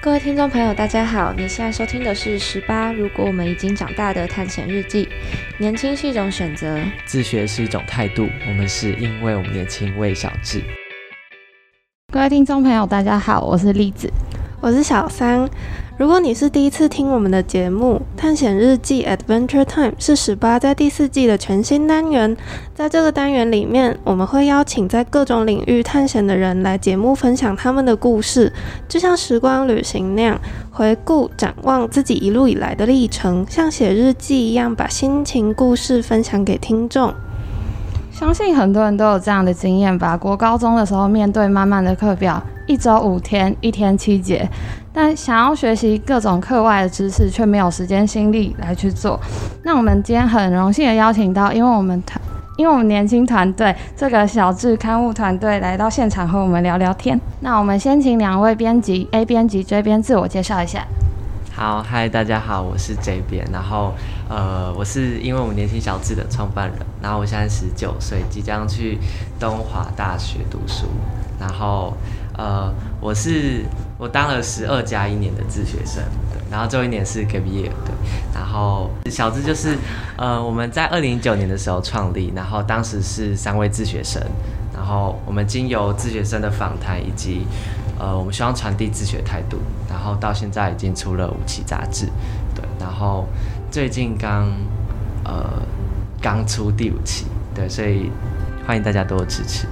各位听众朋友，大家好！你现在收听的是《十八如果我们已经长大的探险日记》。年轻是一种选择，自学是一种态度。我们是因为我们年轻，为小智。各位听众朋友，大家好，我是栗子，我是小三。如果你是第一次听我们的节目《探险日记 Adventure Time》，是十八在第四季的全新单元。在这个单元里面，我们会邀请在各种领域探险的人来节目分享他们的故事，就像时光旅行那样，回顾展望自己一路以来的历程，像写日记一样，把心情故事分享给听众。相信很多人都有这样的经验吧？国高中的时候，面对满满的课表，一周五天，一天七节。但想要学习各种课外的知识，却没有时间心力来去做。那我们今天很荣幸的邀请到，因为我们团，因为我们年轻团队这个小智刊物团队来到现场和我们聊聊天。那我们先请两位编辑 A 编辑 J 编自我介绍一下。好，嗨，大家好，我是 J 编，然后呃，我是因为我们年轻小智的创办人，然后我现在十九岁，即将去东华大学读书，然后。呃，我是我当了十二加一年的自学生，对，然后最后一年是 gap year，对，然后小资就是，呃，我们在二零一九年的时候创立，然后当时是三位自学生，然后我们经由自学生的访谈以及，呃，我们希望传递自学态度，然后到现在已经出了五期杂志，对，然后最近刚，呃，刚出第五期，对，所以欢迎大家多多支持。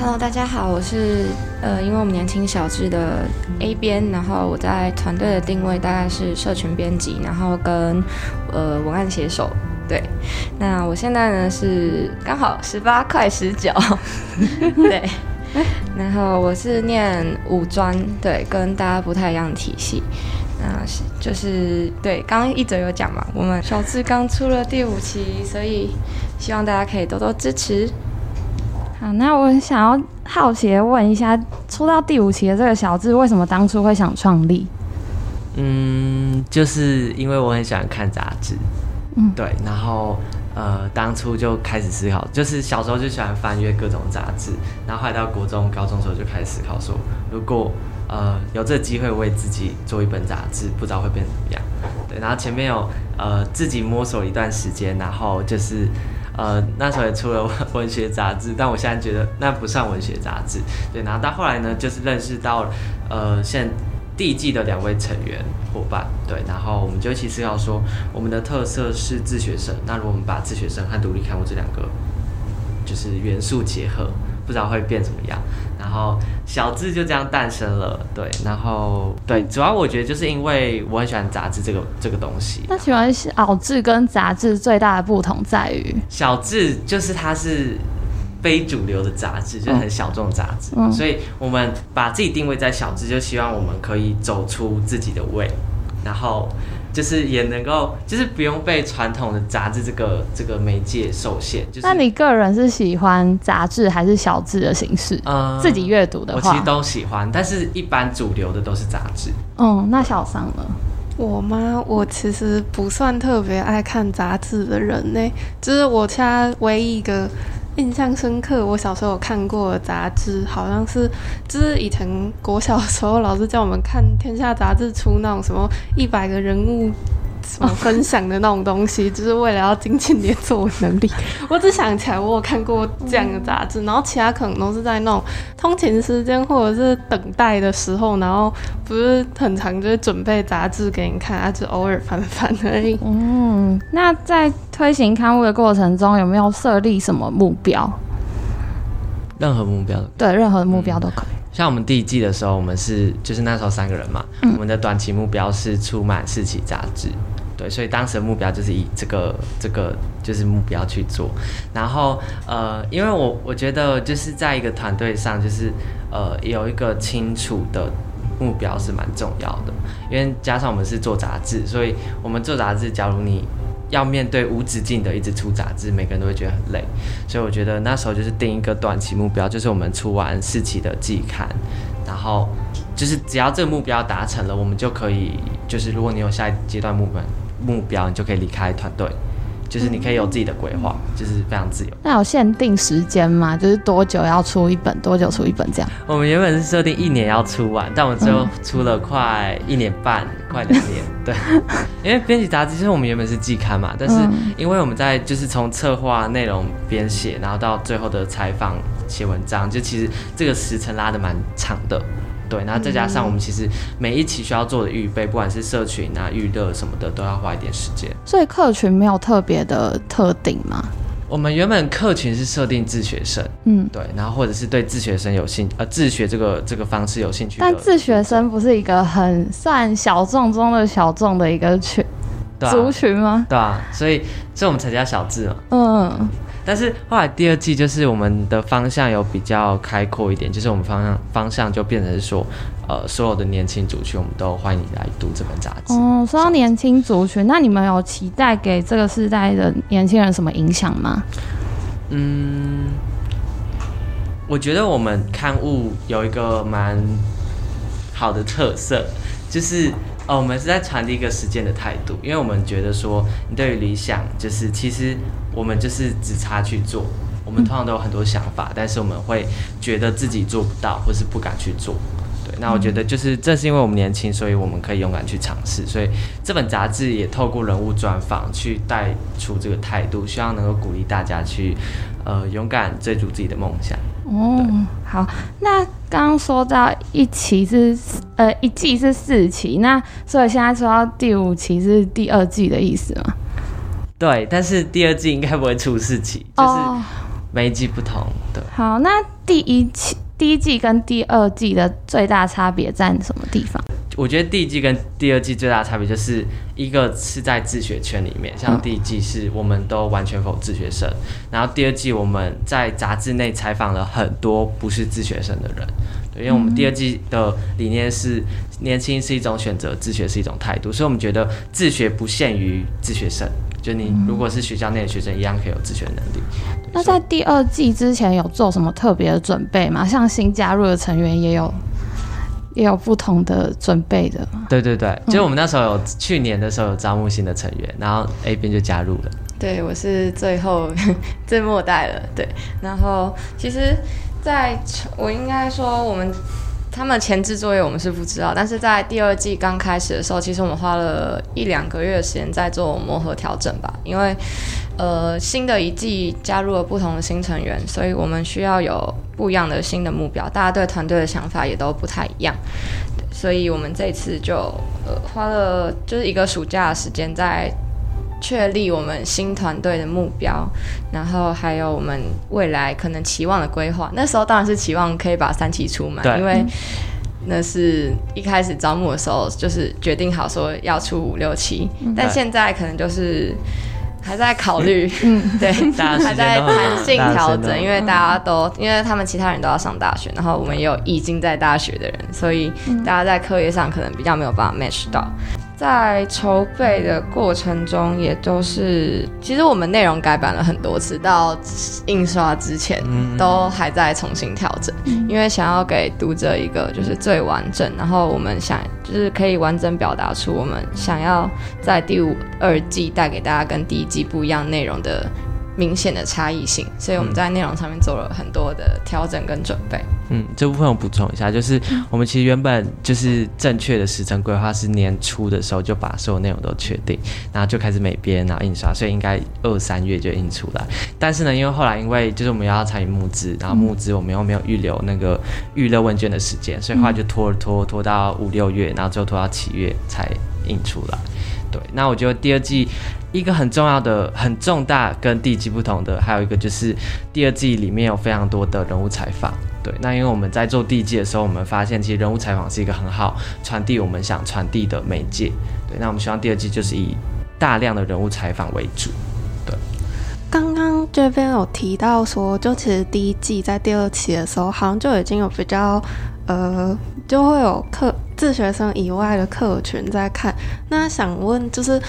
Hello，大家好，我是呃，因为我们年轻小智的 A 编，然后我在团队的定位大概是社群编辑，然后跟呃文案写手。对，那我现在呢是刚好十八块十九，对，然后我是念五专，对，跟大家不太一样的体系。那就是对，刚刚一直有讲嘛，我们小智刚出了第五期，所以希望大家可以多多支持。好，那我想要好奇的问一下，出到第五期的这个小智，为什么当初会想创立？嗯，就是因为我很喜欢看杂志，嗯，对，然后呃，当初就开始思考，就是小时候就喜欢翻阅各种杂志，然后后来到国中、高中时候就开始思考说，如果呃有这个机会为自己做一本杂志，不知道会变怎么样。对，然后前面有呃自己摸索一段时间，然后就是。呃，那时候也出了 文学杂志，但我现在觉得那不算文学杂志。对，然后到后来呢，就是认识到呃，现第一季的两位成员伙伴，对，然后我们就其实要说，我们的特色是自学生，那如果我们把自学生和独立刊物这两个就是元素结合。不知道会变怎么样，然后小智就这样诞生了，对，然后对，主要我觉得就是因为我很喜欢杂志这个这个东西。那请问小智跟杂志最大的不同在于，小智就是它是非主流的杂志，就是很小众杂志，所以我们把自己定位在小智，就希望我们可以走出自己的位，然后。就是也能够，就是不用被传统的杂志这个这个媒介受限。那你个人是喜欢杂志还是小志的形式？嗯，自己阅读的话，我其实都喜欢，但是一般主流的都是杂志。嗯，那小桑呢？我吗？我其实不算特别爱看杂志的人呢，就是我家唯一一个。印象深刻，我小时候有看过杂志，好像是就是以前国小的时候，老师叫我们看《天下》杂志出那种什么一百个人物。什么分享的那种东西，就是为了要精进你的作文能力。我只想起来我有看过这样的杂志，然后其他可能都是在那种通勤时间或者是等待的时候，然后不是很长，就是准备杂志给你看，啊就偶尔翻翻而已。嗯，那在推行刊物的过程中，有没有设立什么目标？任何目标，对，任何的目标都可以。像我们第一季的时候，我们是就是那时候三个人嘛，我们的短期目标是出满四期杂志。对，所以当时的目标就是以这个这个就是目标去做，然后呃，因为我我觉得就是在一个团队上，就是呃有一个清楚的目标是蛮重要的，因为加上我们是做杂志，所以我们做杂志，假如你要面对无止境的一直出杂志，每个人都会觉得很累，所以我觉得那时候就是定一个短期目标，就是我们出完四期的季刊，然后就是只要这个目标达成了，我们就可以就是如果你有下一阶段目标。目标，你就可以离开团队，就是你可以有自己的规划，就是非常自由。那有限定时间吗？就是多久要出一本，多久出一本这样？我们原本是设定一年要出完，但我们最后出了快一年半，快两年。对，因为编辑杂志就是我们原本是季刊嘛，但是因为我们在就是从策划内容编写，然后到最后的采访写文章，就其实这个时程拉的蛮长的。对，然后再加上我们其实每一期需要做的预备，不管是社群啊、预热什么的，都要花一点时间。所以客群没有特别的特定吗？我们原本客群是设定自学生，嗯，对，然后或者是对自学生有兴呃自学这个这个方式有兴趣。但自学生不是一个很算小众中的小众的一个群族群吗？对啊，所以所以我们才叫小智嘛。嗯。但是后来第二季就是我们的方向有比较开阔一点，就是我们方向方向就变成是说，呃，所有的年轻族群我们都欢迎你来读这本杂志。哦，说到年轻族群，那你们有期待给这个时代的年轻人什么影响吗？嗯，我觉得我们刊物有一个蛮好的特色，就是。哦，我们是在传递一个实践的态度，因为我们觉得说，你对于理想，就是其实我们就是只差去做。我们通常都有很多想法，但是我们会觉得自己做不到，或是不敢去做。对，那我觉得就是正是因为我们年轻，所以我们可以勇敢去尝试。所以这本杂志也透过人物专访去带出这个态度，希望能够鼓励大家去呃勇敢追逐自己的梦想。哦，好，那刚刚说到一期是呃一季是四期，那所以现在说到第五期是第二季的意思吗？对，但是第二季应该不会出四期，就是每一季不同。对，好，那第一期第一季跟第二季的最大差别在什么地方？我觉得第一季跟第二季最大的差别就是一个是在自学圈里面，像第一季是我们都完全否自学生，然后第二季我们在杂志内采访了很多不是自学生的人，对，因为我们第二季的理念是年轻是一种选择，自学是一种态度，所以我们觉得自学不限于自学生，就你如果是学校内的学生，一样可以有自学能力。那在第二季之前有做什么特别的准备吗？像新加入的成员也有。也有不同的准备的，对对对，就我们那时候有去年的时候有招募新的成员，然后 A 边就加入了。对，我是最后 最末代了。对，然后其实，在我应该说我们。他们前置作业我们是不知道，但是在第二季刚开始的时候，其实我们花了一两个月的时间在做磨合调整吧。因为，呃，新的一季加入了不同的新成员，所以我们需要有不一样的新的目标。大家对团队的想法也都不太一样，所以我们这次就呃花了就是一个暑假的时间在。确立我们新团队的目标，然后还有我们未来可能期望的规划。那时候当然是期望可以把三期出满，因为那是一开始招募的时候就是决定好说要出五六期，但现在可能就是还在考虑，嗯，对，还在弹性调整，因为大家都因为他们其他人都要上大学，然后我们也有已经在大学的人，所以大家在课业上可能比较没有办法 match 到。在筹备的过程中，也都是其实我们内容改版了很多次，到印刷之前都还在重新调整，因为想要给读者一个就是最完整，然后我们想就是可以完整表达出我们想要在第五二季带给大家跟第一季不一样内容的。明显的差异性，所以我们在内容上面做了很多的调整跟准备。嗯，这部分我补充一下，就是我们其实原本就是正确的时程规划是年初的时候就把所有内容都确定，然后就开始美编然后印刷，所以应该二三月就印出来。但是呢，因为后来因为就是我们要参与募资，然后募资我们又没有预留那个预热问卷的时间，所以后来就拖拖拖到五六月，然后最后拖到七月才印出来。对，那我觉得第二季一个很重要的、很重大跟第一季不同的，还有一个就是第二季里面有非常多的人物采访。对，那因为我们在做第一季的时候，我们发现其实人物采访是一个很好传递我们想传递的媒介。对，那我们希望第二季就是以大量的人物采访为主。对，刚刚这边有提到说，就其实第一季在第二期的时候，好像就已经有比较呃，就会有课。自学生以外的客群在看，那想问就是，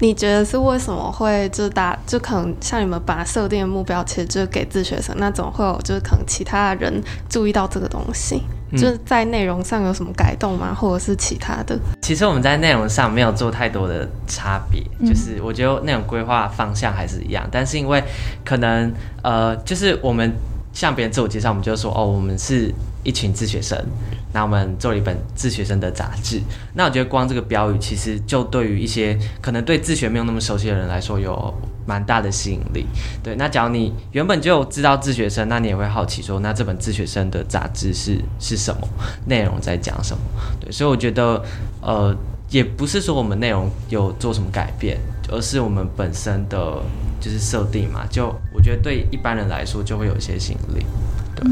你觉得是为什么会就打就可能像你们把设定的目标其实就是给自学生，那怎么会有就是可能其他人注意到这个东西？就是在内容上有什么改动吗？或者是其他的？其实我们在内容上没有做太多的差别，就是我觉得内容规划方向还是一样，但是因为可能呃，就是我们向别人自我介绍，我们就说哦，我们是一群自学生。那我们做了一本自学生的杂志。那我觉得光这个标语，其实就对于一些可能对自学没有那么熟悉的人来说，有蛮大的吸引力。对，那假如你原本就知道自学生，那你也会好奇说，那这本自学生的杂志是是什么内容，在讲什么？对，所以我觉得，呃，也不是说我们内容有做什么改变，而是我们本身的就是设定嘛。就我觉得对一般人来说，就会有一些吸引力。对，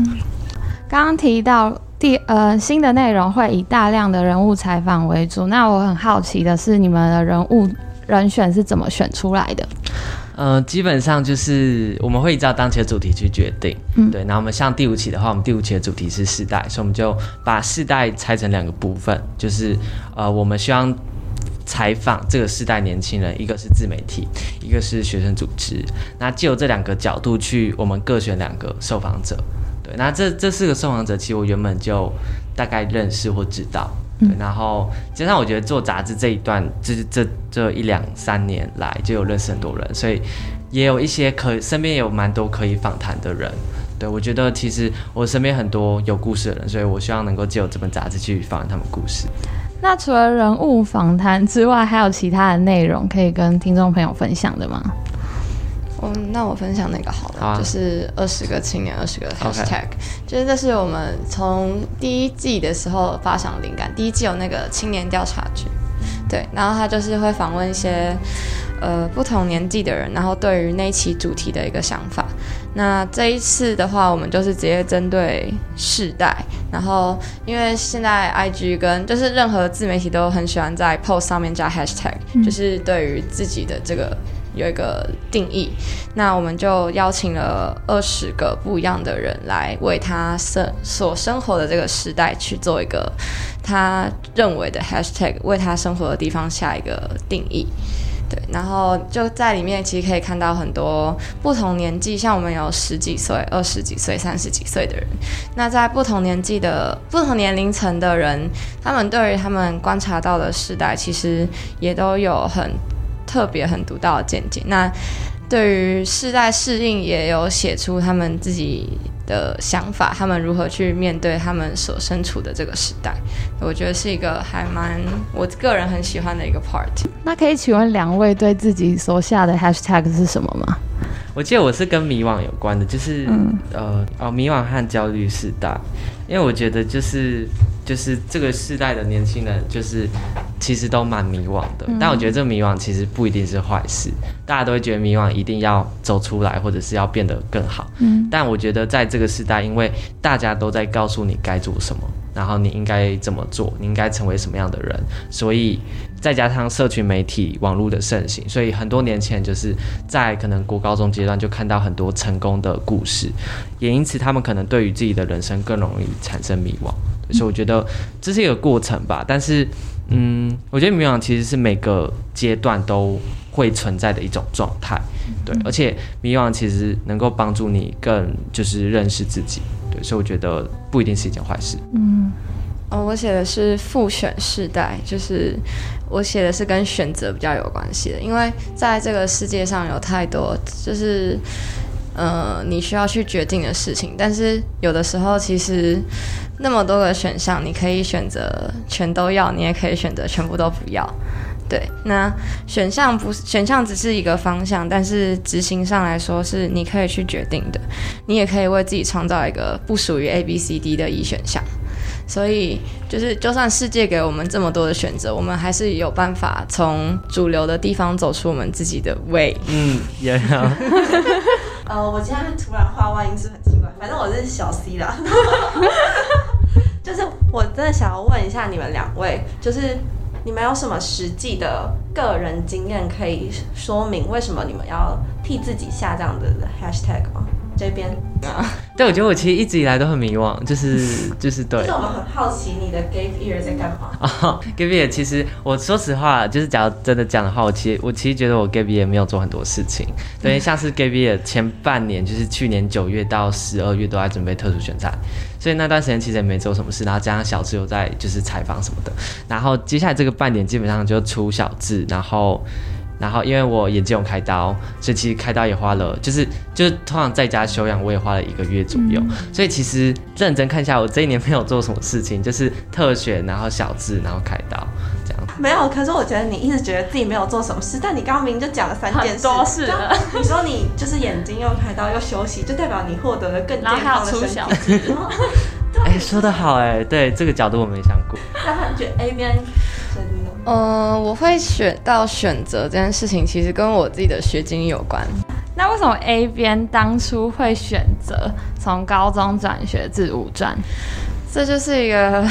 刚刚提到。第呃，新的内容会以大量的人物采访为主。那我很好奇的是，你们的人物人选是怎么选出来的？呃，基本上就是我们会依照当期的主题去决定。嗯，对。那我们像第五期的话，我们第五期的主题是世代，所以我们就把世代拆成两个部分，就是呃，我们希望采访这个世代年轻人，一个是自媒体，一个是学生组织。那借由这两个角度去，我们各选两个受访者。对，那这这四个受访者，其实我原本就大概认识或知道。对，然后加上我觉得做杂志这一段，就是这这一两三年来就有认识很多人，所以也有一些可身边有蛮多可以访谈的人。对我觉得其实我身边很多有故事的人，所以我希望能够借由这本杂志去访谈他们故事。那除了人物访谈之外，还有其他的内容可以跟听众朋友分享的吗？嗯，那我分享那个好了，就是二十个青年，二十个 hashtag，就是这是我们从第一季的时候发想灵感。第一季有那个青年调查局，对，然后他就是会访问一些呃不同年纪的人，然后对于那期主题的一个想法。那这一次的话，我们就是直接针对世代，然后因为现在 IG 跟就是任何自媒体都很喜欢在 post 上面加 hashtag，就是对于自己的这个。有一个定义，那我们就邀请了二十个不一样的人来为他生所生活的这个时代去做一个他认为的 hashtag，为他生活的地方下一个定义。对，然后就在里面其实可以看到很多不同年纪，像我们有十几岁、二十几岁、三十几岁的人。那在不同年纪的不同年龄层的人，他们对于他们观察到的时代，其实也都有很。特别很独到的见解。那对于世代适应，也有写出他们自己的想法，他们如何去面对他们所身处的这个时代，我觉得是一个还蛮我个人很喜欢的一个 part。那可以请问两位对自己所下的 hashtag 是什么吗？我记得我是跟迷惘有关的，就是呃哦迷惘和焦虑时代，因为我觉得就是就是这个世代的年轻人就是其实都蛮迷惘的，但我觉得这个迷惘其实不一定是坏事，大家都会觉得迷惘一定要走出来或者是要变得更好，嗯，但我觉得在这个时代，因为大家都在告诉你该做什么。然后你应该怎么做？你应该成为什么样的人？所以再加上社群媒体、网络的盛行，所以很多年前就是在可能国高中阶段就看到很多成功的故事，也因此他们可能对于自己的人生更容易产生迷惘。所以我觉得这是一个过程吧。但是，嗯，我觉得迷惘其实是每个阶段都会存在的一种状态。对，而且迷惘其实能够帮助你更就是认识自己。所以我觉得不一定是一件坏事。嗯，哦，我写的是复选世代，就是我写的是跟选择比较有关系的，因为在这个世界上有太多就是呃你需要去决定的事情，但是有的时候其实那么多个选项，你可以选择全都要，你也可以选择全部都不要。对，那选项不是选项只是一个方向，但是执行上来说是你可以去决定的，你也可以为自己创造一个不属于 A、B、C、D 的 E 选项。所以就是，就算世界给我们这么多的选择，我们还是有办法从主流的地方走出我们自己的 way。嗯，也好。呃，我今天突然画外音是很奇怪，反正我是小 C 啦。就是我真的想要问一下你们两位，就是。你们有什么实际的个人经验可以说明为什么你们要替自己下这样的 hashtag 吗？这边啊，对，我觉得我其实一直以来都很迷惘，就是 就是对。就是我们很好奇你的 gave ear 在干嘛啊？Gave Ear，其实我说实话，就是假如真的讲的话，我其实我其实觉得我 gave ear 没有做很多事情，等于像是 gave ear 前半年，就是去年九月到十二月都在准备特殊选赛。所以那段时间其实也没做什么事，然后加上小智有在就是采访什么的，然后接下来这个半点基本上就出小智，然后。然后因为我眼睛有开刀，所以其实开刀也花了，就是就是通常在家休养，我也花了一个月左右。所以其实认真看一下，我这一年没有做什么事情，就是特选，然后小智，然后开刀这样。没有，可是我觉得你一直觉得自己没有做什么事，但你刚刚明明就讲了三件事。多事。你说你就是眼睛又开刀又休息，就代表你获得了更健康的身体。哎，说的好哎，对这个角度我没想过。那你觉得 A 边？嗯，我会选到选择这件事情，其实跟我自己的学经有关。那为什么 A 边当初会选择从高中转学至五专？这就是一个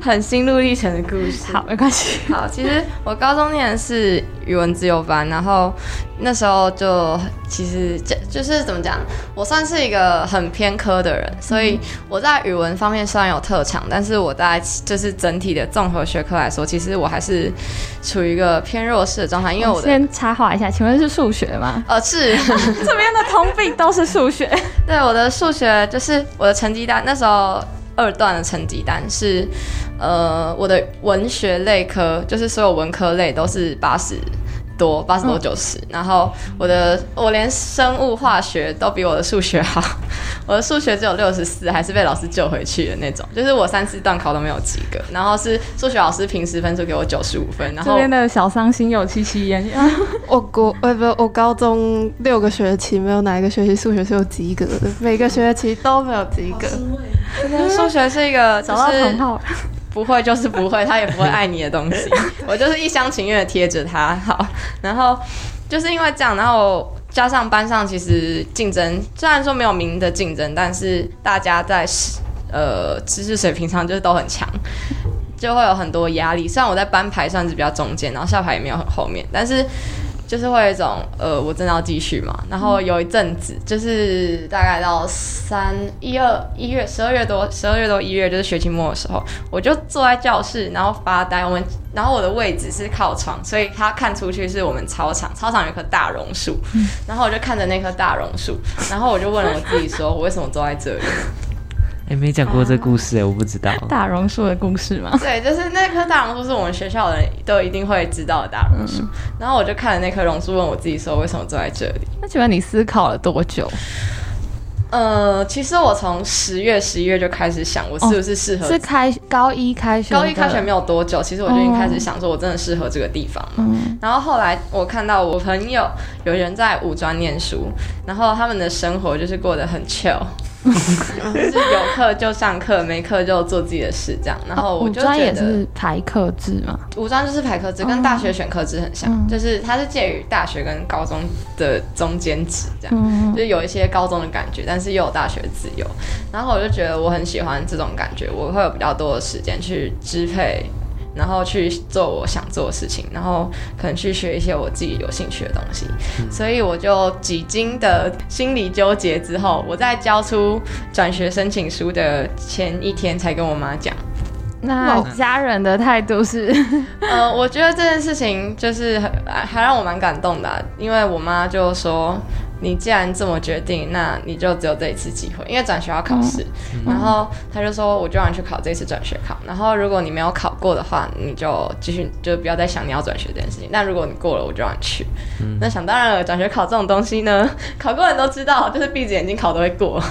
很心路历程的故事。好，没关系。好，其实我高中念的是语文自由班，然后那时候就其实就就是怎么讲，我算是一个很偏科的人，所以我在语文方面虽然有特长，但是我在就是整体的综合学科来说，其实我还是处于一个偏弱势的状态。因为我 先插话一下，请问是数学吗？呃，是 这边的通病都是数学。对，我的数学就是我的成绩单那时候。二段的成绩单是，呃，我的文学类科，就是所有文科类都是八十。多八十多九十，然后我的我连生物化学都比我的数学好，我的数学只有六十四，还是被老师救回去的那种，就是我三次段考都没有及格，然后是数学老师平时分数给我九十五分，然后这边的小伤心有戚戚焉。我国呃不，我高中六个学期没有哪一个学期数学是有及格的，每个学期都没有及格。数学是一个 找到同好。不会就是不会，他也不会爱你的东西。我就是一厢情愿的贴着他，好，然后就是因为这样，然后加上班上其实竞争，虽然说没有明的竞争，但是大家在呃知识水平上就是都很强，就会有很多压力。虽然我在班排算是比较中间，然后下排也没有很后面，但是。就是会有一种，呃，我真的要继续嘛。然后有一阵子，就是大概到三一二一月十二月多十二月多一月，就是学期末的时候，我就坐在教室，然后发呆。我们然后我的位置是靠窗，所以他看出去是我们操场，操场有棵大榕树。然后我就看着那棵大榕树，然后我就问我自己，说我为什么坐在这里？哎，没讲过这故事哎，我不知道大榕树的故事吗？对，就是那棵大榕树是我们学校的人都一定会知道的大榕树。然后我就看了那棵榕树，问我自己说，为什么坐在这里？那请问你思考了多久？呃，其实我从十月、十一月就开始想，我是不是适合？是开高一开学？高一开学没有多久，其实我就已经开始想说，我真的适合这个地方吗？然后后来我看到我朋友有人在五专念书，然后他们的生活就是过得很 chill。就是有课就上课，没课就做自己的事，这样。然后我就觉得也是排课制嘛，五专就是排课制，跟大学选课制很像，就是它是介于大学跟高中的中间值，这样，就是有一些高中的感觉，但是又有大学自由。然后我就觉得我很喜欢这种感觉，我会有比较多的时间去支配。然后去做我想做的事情，然后可能去学一些我自己有兴趣的东西，所以我就几经的心理纠结之后，我在交出转学申请书的前一天才跟我妈讲。那家人的态度是？呃，我觉得这件事情就是还让我蛮感动的，因为我妈就说。你既然这么决定，那你就只有这一次机会，因为转学要考试。然后他就说，我就让你去考这次转学考。然后如果你没有考过的话，你就继续就不要再想你要转学这件事情。那如果你过了，我就让你去。那想当然了，转学考这种东西呢，考过人都知道，就是闭着眼睛考都会过。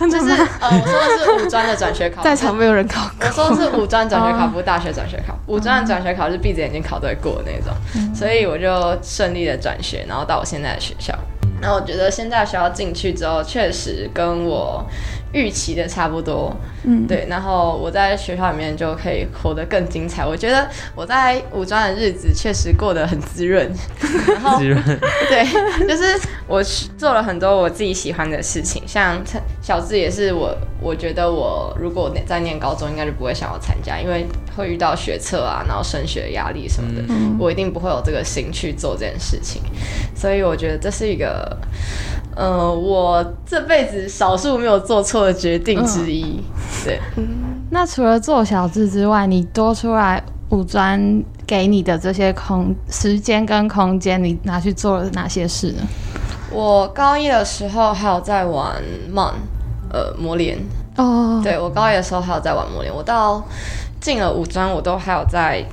就是呃，我说的是五专的转学考，在场没有人考。我说的是五专转学考，不是大学转学考。五专的转学考是闭着眼睛考都会过的那种，所以我就顺利的转学，然后到我现在的学校。那我觉得现在学校进去之后，确实跟我预期的差不多。嗯，对。然后我在学校里面就可以活得更精彩。我觉得我在五专的日子确实过得很滋润。滋润。对，就是我做了很多我自己喜欢的事情，像小智也是我，我觉得我如果在念高中，应该就不会想要参加，因为会遇到学测啊，然后升学压力什么的，我一定不会有这个心去做这件事情。所以我觉得这是一个。呃，我这辈子少数没有做错的决定之一。对，那除了做小智之外，你多出来五专给你的这些空时间跟空间，你拿去做了哪些事呢？我高一的时候还有在玩 Mon，呃，魔联。哦，对我高一的时候还有在玩魔联，我到进了五专，我都还有在。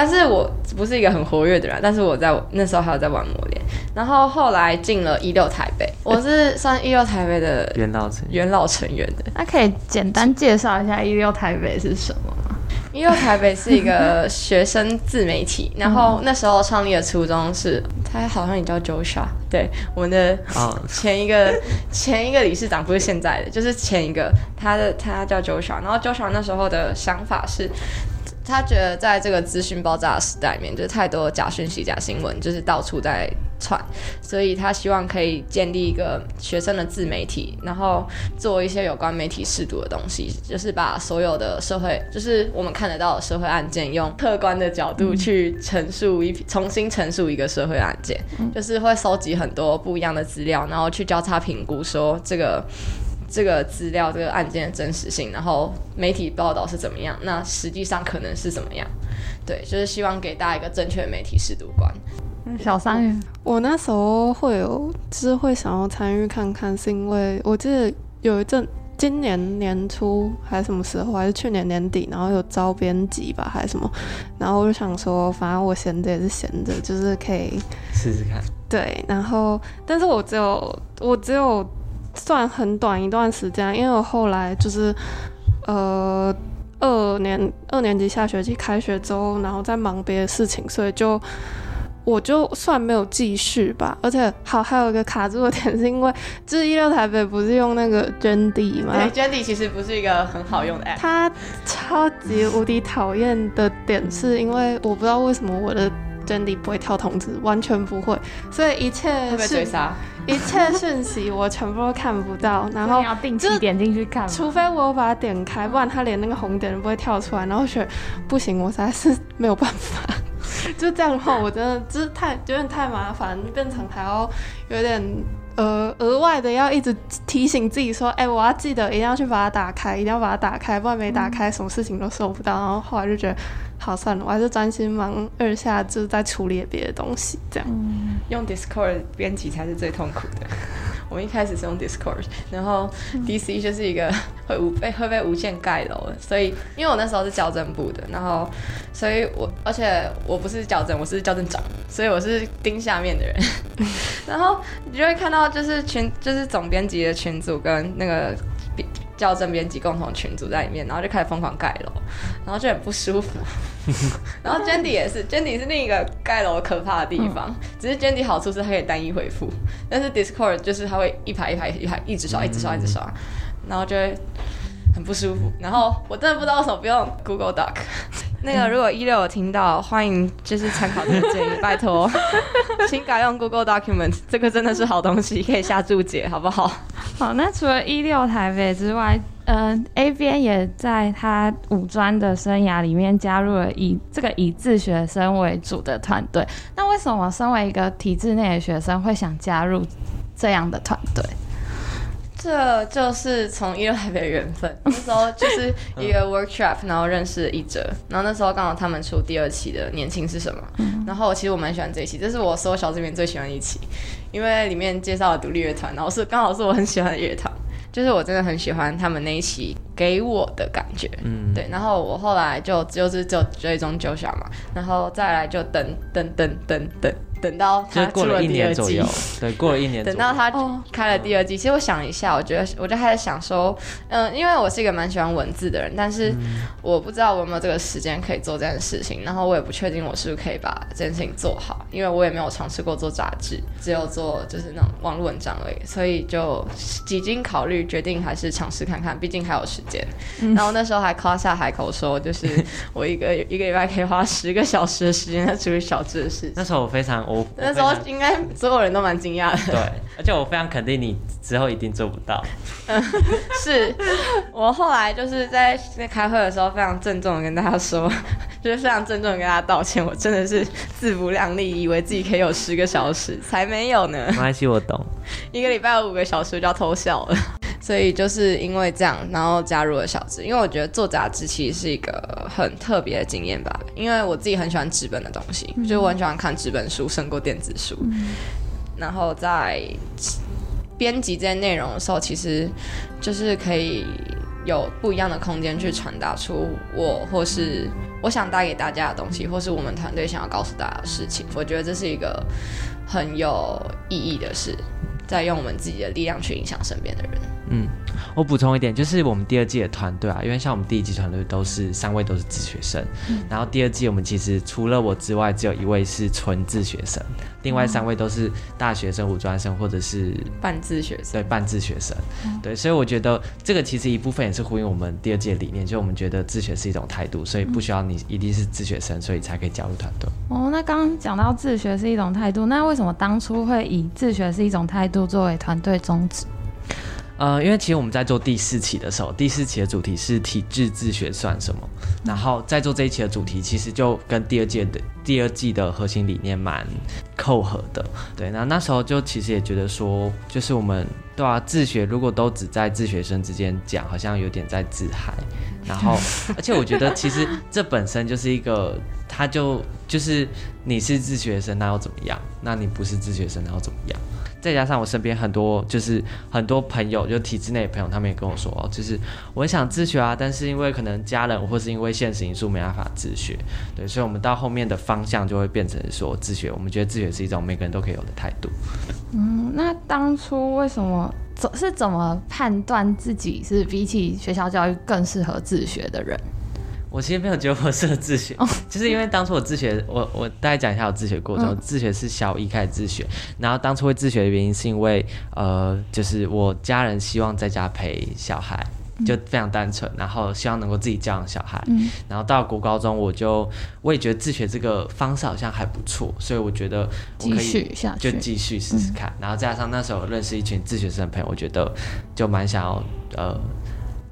但是我不是一个很活跃的人，但是我在那时候还有在玩魔联，然后后来进了一六台北，我是算一六台北的元老成元老成员的。那可以简单介绍一下一六台北是什么吗？一六台北是一个 学生自媒体，然后那时候创立的初衷是，他好像也叫 Joshua，对，我们的前一个前一个理事长不是现在的，就是前一个。他的他叫 Joshua，然后 Joshua 那时候的想法是。他觉得在这个资讯爆炸的时代里面，就是太多假讯息、假新闻，就是到处在传，所以他希望可以建立一个学生的自媒体，然后做一些有关媒体适度的东西，就是把所有的社会，就是我们看得到的社会案件，用客观的角度去陈述一重新陈述一个社会案件，就是会收集很多不一样的资料，然后去交叉评估，说这个。这个资料、这个案件的真实性，然后媒体报道是怎么样？那实际上可能是怎么样？对，就是希望给大家一个正确的媒体试读观。小三元，我那时候会有，就是会想要参与看看，是因为我记得有一阵，今年年初还是什么时候，还是去年年底，然后有招编辑吧，还是什么，然后我就想说，反正我闲着也是闲着，就是可以试试看。对，然后，但是我只有，我只有。算很短一段时间，因为我后来就是，呃，二年二年级下学期开学之后，然后在忙别的事情，所以就我就算没有继续吧。而且好，还有一个卡住的点是因为，就是一六台北不是用那个 Jendy 吗？对，捐地其实不是一个很好用的 app。它超级无敌讨厌的点是因为我不知道为什么我的捐地不会跳通知，完全不会，所以一切会被追杀。一切讯息我全部都看不到，然后要定期点进去看，除非我把它点开，不然它连那个红点都不会跳出来。然后觉得不行，我实在是没有办法。就这样的话，我真的就是太有点太麻烦，变成还要有点呃额外的要一直提醒自己说，哎，我要记得一定要去把它打开，一定要把它打开，不然没打开，什么事情都收不到。然后后来就觉得。好算了，我还是专心忙二下，就是在处理别的东西。这样，用 Discord 编辑才是最痛苦的。我们一开始是用 Discord，然后 DC 就是一个会无被会被无限盖楼的。所以，因为我那时候是校正部的，然后，所以我而且我不是校正，我是校正长，所以我是盯下面的人。然后你就会看到，就是群就是总编辑的群组跟那个。校正编辑共同群组在里面，然后就开始疯狂盖楼，然后就很不舒服。然后 Jandy 也是，Jandy 是另一个盖楼可怕的地方。只是 Jandy 好处是它可以单一回复，但是 Discord 就是它会一排一排一排一直刷，一直刷，一直刷，然后就会很不舒服。然后我真的不知道为什么不用 Google Doc。那个如果一六有听到，欢迎就是参考这个建议，拜托，请改用 Google Document，这个真的是好东西，可以下注解，好不好？好，那除了一六台北之外，嗯，A 边也在他五专的生涯里面加入了以这个以自学生为主的团队。那为什么身为一个体制内的学生会想加入这样的团队？这就是从一六台北的缘分。那时候就是一个 workshop，然后认识一哲，然后那时候刚好他们出第二期的年轻是什么，然后其实我蛮喜欢这一期，这是我所有小这边最喜欢的一期，因为里面介绍了独立乐团，然后是刚好是我很喜欢的乐团，就是我真的很喜欢他们那一期给我的感觉，嗯，对，然后我后来就就是就追踪九小嘛，然后再来就等等等等等。等到他过了第二季，对，过了一年，等到他开了第二季。其实我想一下，我觉得，我就开始想说，嗯，因为我是一个蛮喜欢文字的人，但是我不知道我有没有这个时间可以做这件事情，然后我也不确定我是不是可以把这件事情做好，因为我也没有尝试过做杂志，只有做就是那种网络文章而已，所以就几经考虑，决定还是尝试看看，毕竟还有时间。然后那时候还夸下海口说，就是我一个一个礼拜可以花十个小时的时间在处理小智的事情。那时候我非常。那时候应该所有人都蛮惊讶的。对，而且我非常肯定你之后一定做不到。是我后来就是在在开会的时候非常郑重的跟大家说，就是非常郑重的跟大家道歉，我真的是自不量力，以为自己可以有十个小时，才没有呢。没关系，我懂。一个礼拜有五个小时就要偷笑了。所以就是因为这样，然后加入了小志，因为我觉得做杂志其实是一个很特别的经验吧。因为我自己很喜欢纸本的东西，就我很喜欢看纸本书胜过电子书。然后在编辑这些内容的时候，其实就是可以有不一样的空间去传达出我或是我想带给大家的东西，或是我们团队想要告诉大家的事情。我觉得这是一个很有意义的事，在用我们自己的力量去影响身边的人。嗯，我补充一点，就是我们第二季的团队啊，因为像我们第一季团队都是三位都是自学生，然后第二季我们其实除了我之外，只有一位是纯自学生，另外三位都是大学生、五专生或者是半自学生，对半自学生，对，所以我觉得这个其实一部分也是呼应我们第二季的理念，就我们觉得自学是一种态度，所以不需要你一定是自学生，所以才可以加入团队。哦，那刚刚讲到自学是一种态度，那为什么当初会以自学是一种态度作为团队宗旨？呃，因为其实我们在做第四期的时候，第四期的主题是体制自学算什么？然后在做这一期的主题，其实就跟第二届的第二季的核心理念蛮扣合的。对，那那时候就其实也觉得说，就是我们对啊，自学如果都只在自学生之间讲，好像有点在自嗨。然后，而且我觉得其实这本身就是一个，他就就是你是自学生，那又怎么样？那你不是自学生，那又怎么样？再加上我身边很多就是很多朋友，就体制内的朋友，他们也跟我说哦，就是我很想自学啊，但是因为可能家人或是因为现实因素没办法自学，对，所以我们到后面的方向就会变成说自学。我们觉得自学是一种每个人都可以有的态度。嗯，那当初为什么怎是怎么判断自己是比起学校教育更适合自学的人？我其实没有觉得我适合自学，就是因为当初我自学，我我大概讲一下我自学过程。自学是小一开始自学，然后当初会自学的原因是因为，呃，就是我家人希望在家陪小孩，就非常单纯，然后希望能够自己教养小孩。然后到国高中，我就我也觉得自学这个方式好像还不错，所以我觉得我可以就继续试试看。然后加上那时候认识一群自学生的朋友，我觉得就蛮想要呃。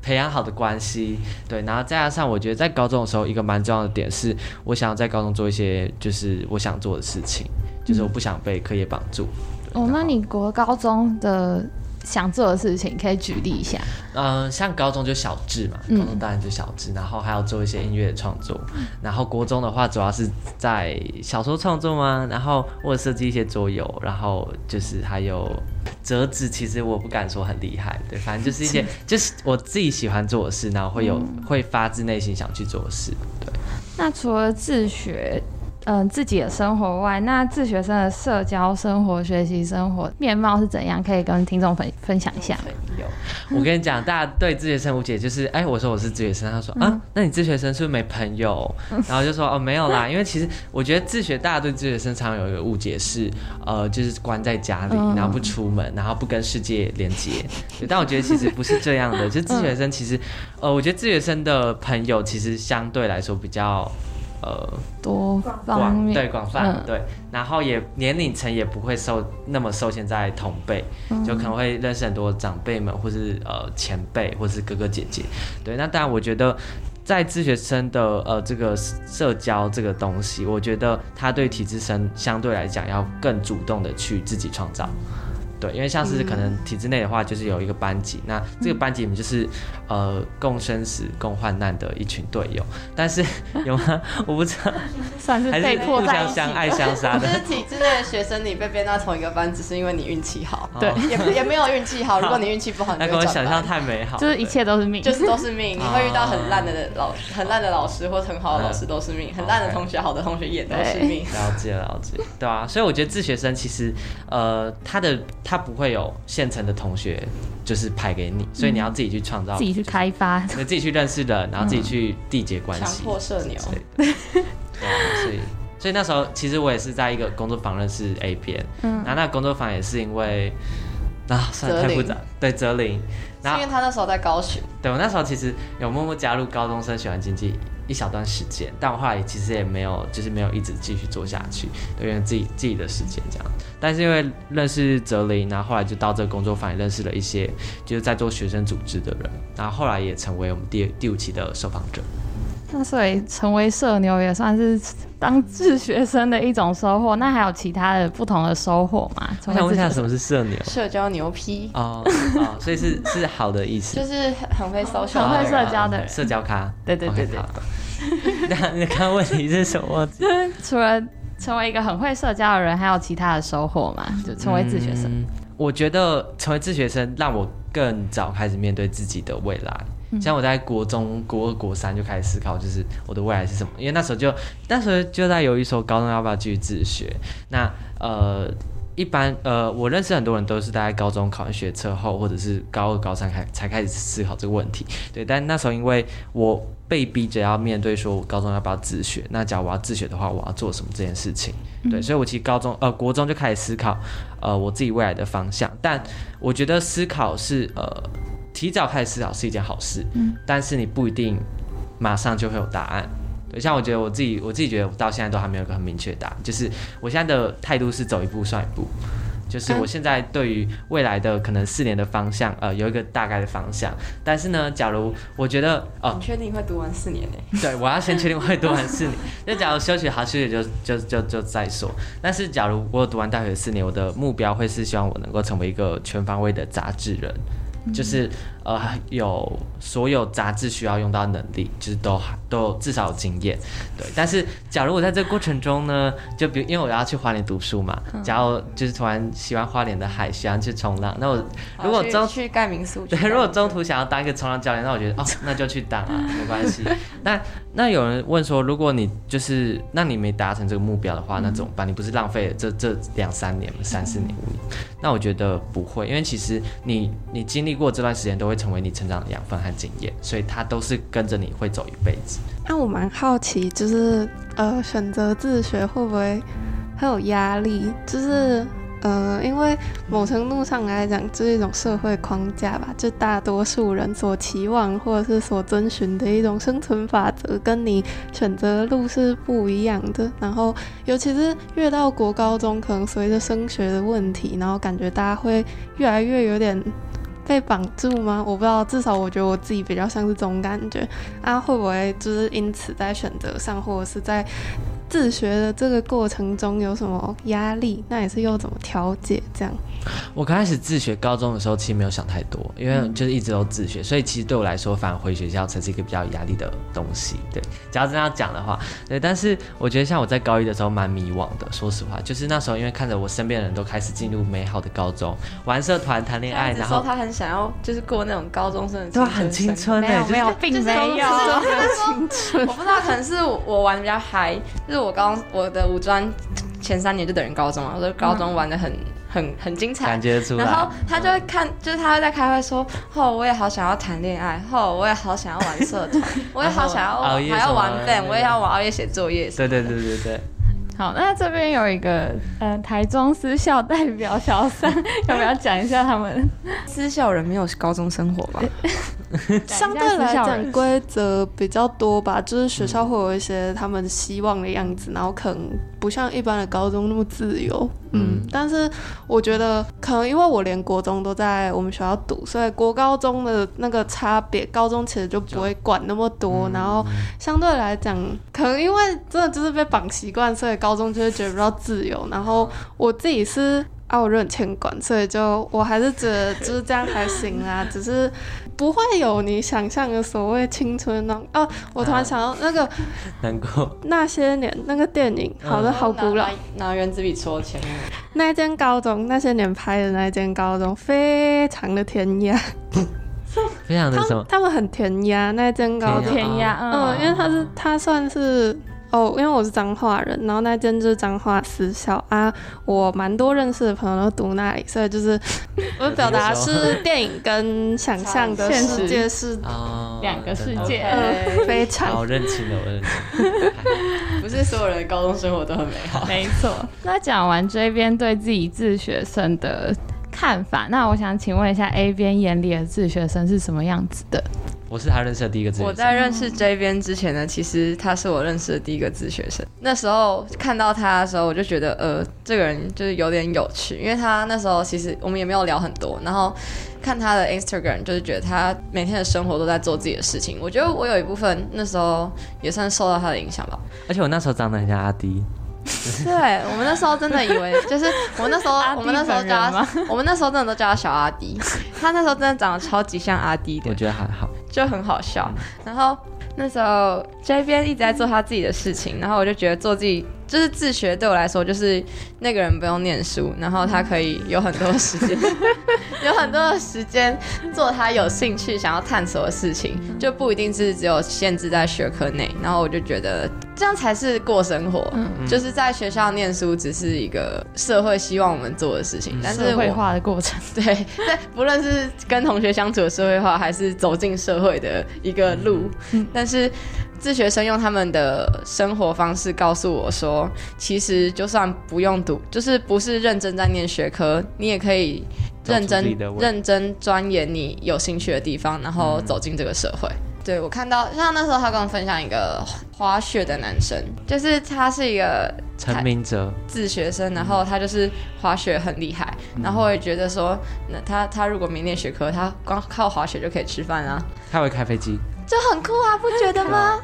培养好的关系，对，然后再加上我觉得在高中的时候，一个蛮重要的点是，我想要在高中做一些就是我想做的事情，就是我不想被课业绑住。哦，那你国高中的？想做的事情可以举例一下。嗯，像高中就小智嘛，高中当然就小智，然后还要做一些音乐创作。然后国中的话，主要是在小说创作嘛，然后或者设计一些桌游，然后就是还有折纸。其实我不敢说很厉害，对，反正就是一些就是我自己喜欢做的事，然后会有会发自内心想去做的事。对。那除了自学。嗯，自己的生活外，那自学生的社交生活、学习生活面貌是怎样？可以跟听众分分享一下。有，我跟你讲，大家对自学生误解就是，哎，我说我是自学生，他说啊，那你自学生是不是没朋友？然后就说哦，没有啦，因为其实我觉得自学，大家对自学生常有一个误解是，呃，就是关在家里，然后不出门，然后不跟世界连接。但我觉得其实不是这样的，就自学生其实，呃，我觉得自学生的朋友其实相对来说比较。呃，多广对广泛对，然后也年龄层也不会受那么受限在同辈，就可能会认识很多长辈们，或是呃前辈，或是哥哥姐姐。对，那当然我觉得在自学生的呃这个社交这个东西，我觉得他对体制生相对来讲要更主动的去自己创造。对，因为像是可能体制内的话，就是有一个班级，那这个班级你们就是呃共生死、共患难的一群队友。但是 有吗？我不知道，算是被迫互相相爱相杀的。就是体制内的学生，你被编到同一个班，只是因为你运气好。对，也也没有运气好。如果你运气不好，那跟我想象太美好。就是一切都是命，就是都是命。你会遇到很烂的老、很烂的老师，或很好的老师都是命；很烂的同学，好的同学也都是命。了解了解，对啊。所以我觉得自学生其实呃他的。他不会有现成的同学，就是派给你，所以你要自己去创造，自己去开发，你自己去认识人，然后自己去缔结关系，强迫社牛。对，所以所以那时候其实我也是在一个工作坊认识 A 边，嗯，然后那工作坊也是因为，啊，算了太复杂，对，哲林，因为他那时候在高雄，对我那时候其实有默默加入高中生喜欢经济。一小段时间，但我后来其实也没有，就是没有一直继续做下去，因为自己自己的时间这样。但是因为认识泽林，然后后来就到这个工作坊，也认识了一些就是在做学生组织的人，然后后来也成为我们第第五期的受访者。那所以成为社牛也算是当自学生的一种收获。那还有其他的不同的收获吗？我想问一下，什么是社牛？社交牛批哦哦，所以是是好的意思，就是很会社交、很会社交的社交咖。对对对对。那你看问题是什么？就是除了成为一个很会社交的人，还有其他的收获吗？就成为自学生。我觉得成为自学生让我更早开始面对自己的未来。像我在国中、国二、国三就开始思考，就是我的未来是什么。因为那时候就那时候就在犹豫说，高中要不要继续自学。那呃。一般呃，我认识很多人都是大概高中考完学测后，或者是高二、高三开才开始思考这个问题。对，但那时候因为我被逼着要面对，说我高中要不要自学？那假如我要自学的话，我要做什么这件事情？对，所以我其实高中呃国中就开始思考呃我自己未来的方向。但我觉得思考是呃提早开始思考是一件好事，嗯，但是你不一定马上就会有答案。像我觉得我自己，我自己觉得我到现在都还没有一个很明确的答案。就是我现在的态度是走一步算一步，就是我现在对于未来的可能四年的方向，呃，有一个大概的方向。但是呢，假如我觉得，哦，你确定会读完四年呢？对，我要先确定会读完四年。那假如休息好，休息就就就就再说。但是假如我读完大学四年，我的目标会是希望我能够成为一个全方位的杂志人。就是呃有所有杂志需要用到能力，就是都都至少有经验，对。但是假如我在这个过程中呢，就比如因为我要去花莲读书嘛，假如就是突然喜欢花莲的海，喜欢去冲浪，那我如果中去盖民宿，对，如果中途想要当一个冲浪教练，那我觉得哦，那就去当啊，没关系。那那有人问说，如果你就是那你没达成这个目标的话，那怎么办？你不是浪费了这这两三年、三四年、五年？那我觉得不会，因为其实你你经历。过这段时间都会成为你成长的养分和经验，所以它都是跟着你会走一辈子。那我蛮好奇，就是呃，选择自学会不会很有压力？就是。呃，因为某程度上来讲，这是一种社会框架吧，就大多数人所期望或者是所遵循的一种生存法则，跟你选择路是不一样的。然后，尤其是越到国高中，可能随着升学的问题，然后感觉大家会越来越有点被绑住吗？我不知道，至少我觉得我自己比较像是这种感觉。啊，会不会就是因此在选择上，或者是在？自学的这个过程中有什么压力？那也是又怎么调节？这样，我刚开始自学高中的时候，其实没有想太多，因为就是一直都自学，所以其实对我来说，反而回学校才是一个比较有压力的东西。对，只要这样讲的话，对。但是我觉得像我在高一的时候蛮迷惘的，说实话，就是那时候因为看着我身边的人都开始进入美好的高中，玩社团、谈恋爱，然后他很想要就是过那种高中生的对，很青春没有没有，并没有青春。我不知道，可能是我玩的比较嗨。就是我刚我的五专前三年就等于高中了，我的高中玩的很很很精彩，感觉出来。然后他就会看，就是他会在开会说：“哦，我也好想要谈恋爱，哦，我也好想要玩社团，我也好想要还要玩 band，我也要玩熬夜写作业。”对对对对对。好，那这边有一个呃台中私校代表小三，要不要讲一下他们私校人没有高中生活吧？相对来讲规则比较多吧，就是学校会有一些他们希望的样子，然后可能不像一般的高中那么自由。嗯，但是我觉得可能因为我连国中都在我们学校读，所以国高中的那个差别，高中其实就不会管那么多。然后相对来讲，可能因为真的就是被绑习惯，所以高中就会觉得比较自由。然后我自己是。啊，我就很欠管，所以就我还是觉得就是这样还行啊，只是不会有你想象的所谓青春那种。哦，我突然想到那个，难过那些年那个电影，好的好古老，拿原子笔戳前面。那间高中那些年拍的那间高中，非常的填鸭，非常的什么？他们很填鸭，那间高中填鸭，嗯，因为他是他算是。哦，因为我是彰化人，然后那间就是彰化私校啊，我蛮多认识的朋友都读那里，所以就是 我表达是电影跟想象的世界是两个世界，非常。好认清了，我认清，不是所有人的高中生活都很美好，没错。那讲完这边对自己自学生的看法，那我想请问一下 A 边眼里的自学生是什么样子的？我是他认识的第一个自学生。我在认识 J 边之前呢，其实他是我认识的第一个自学生。那时候看到他的时候，我就觉得，呃，这个人就是有点有趣，因为他那时候其实我们也没有聊很多。然后看他的 Instagram，就是觉得他每天的生活都在做自己的事情。我觉得我有一部分那时候也算受到他的影响吧。而且我那时候长得很像阿迪。对我们那时候真的以为，就是我们那时候，我们那时候叫他，我们那时候真的都叫他小阿迪。他那时候真的长得超级像阿迪的，我觉得还好，就很好笑。然后那时候 J 边一直在做他自己的事情，然后我就觉得做自己就是自学对我来说，就是那个人不用念书，然后他可以有很多时间，有很多的时间做他有兴趣想要探索的事情，就不一定是只有限制在学科内。然后我就觉得这样才是过生活，就是在学校念书只是一个社会希望我们做的事情，但是社会化的过程。对 对，不论是跟同学相处的社会化，还是走进社会的一个路，但是。自学生用他们的生活方式告诉我说，其实就算不用读，就是不是认真在念学科，你也可以认真认真钻研你有兴趣的地方，然后走进这个社会。对我看到，像那时候他跟我分享一个滑雪的男生，就是他是一个陈明哲自学生，然后他就是滑雪很厉害，然后我也觉得说，那他他如果没念学科，他光靠滑雪就可以吃饭啊，他会开飞机。就很酷啊，不觉得吗？